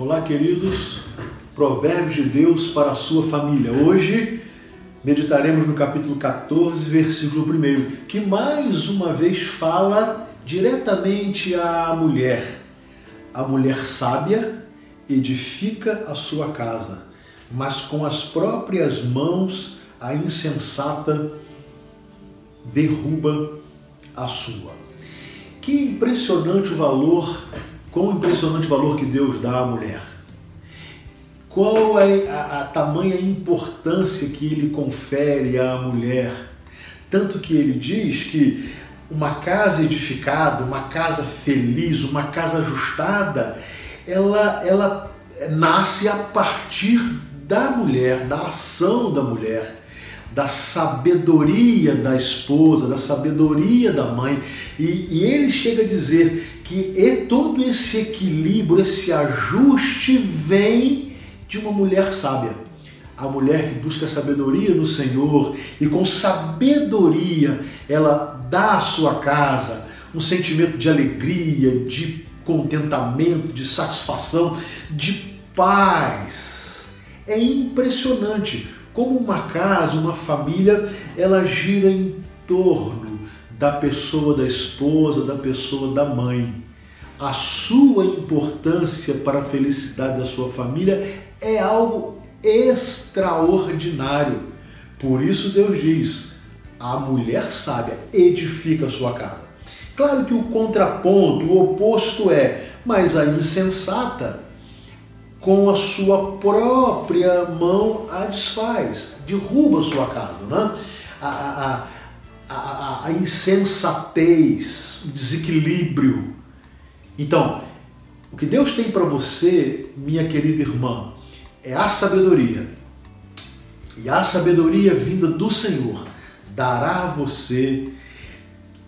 Olá, queridos. Provérbios de Deus para a sua família. Hoje meditaremos no capítulo 14, versículo 1, que mais uma vez fala diretamente à mulher. A mulher sábia edifica a sua casa, mas com as próprias mãos a insensata derruba a sua. Que impressionante o valor, quão impressionante valor que Deus dá à mulher. Qual é a, a tamanha importância que ele confere à mulher? Tanto que ele diz que uma casa edificada, uma casa feliz, uma casa ajustada, ela, ela nasce a partir da mulher, da ação da mulher da sabedoria da esposa, da sabedoria da mãe. E, e ele chega a dizer que e todo esse equilíbrio, esse ajuste vem de uma mulher sábia. A mulher que busca sabedoria no Senhor e com sabedoria ela dá à sua casa um sentimento de alegria, de contentamento, de satisfação, de paz. É impressionante como uma casa, uma família, ela gira em torno da pessoa da esposa, da pessoa da mãe. A sua importância para a felicidade da sua família é algo extraordinário. Por isso Deus diz: a mulher sábia edifica a sua casa. Claro que o contraponto, o oposto é, mas a insensata com a sua própria mão a desfaz, derruba a sua casa. Né? A, a, a, a, insensatez, o desequilíbrio. Então, o que Deus tem para você, minha querida irmã, é a sabedoria. E a sabedoria vinda do Senhor dará a você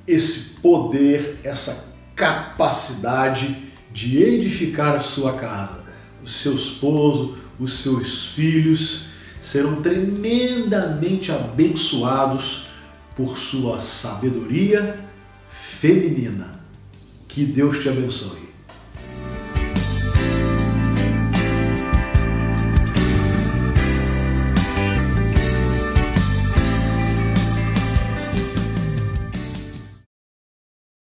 esse poder, essa capacidade de edificar a sua casa o seu esposo, os seus filhos serão tremendamente abençoados por sua sabedoria feminina. Que Deus te abençoe.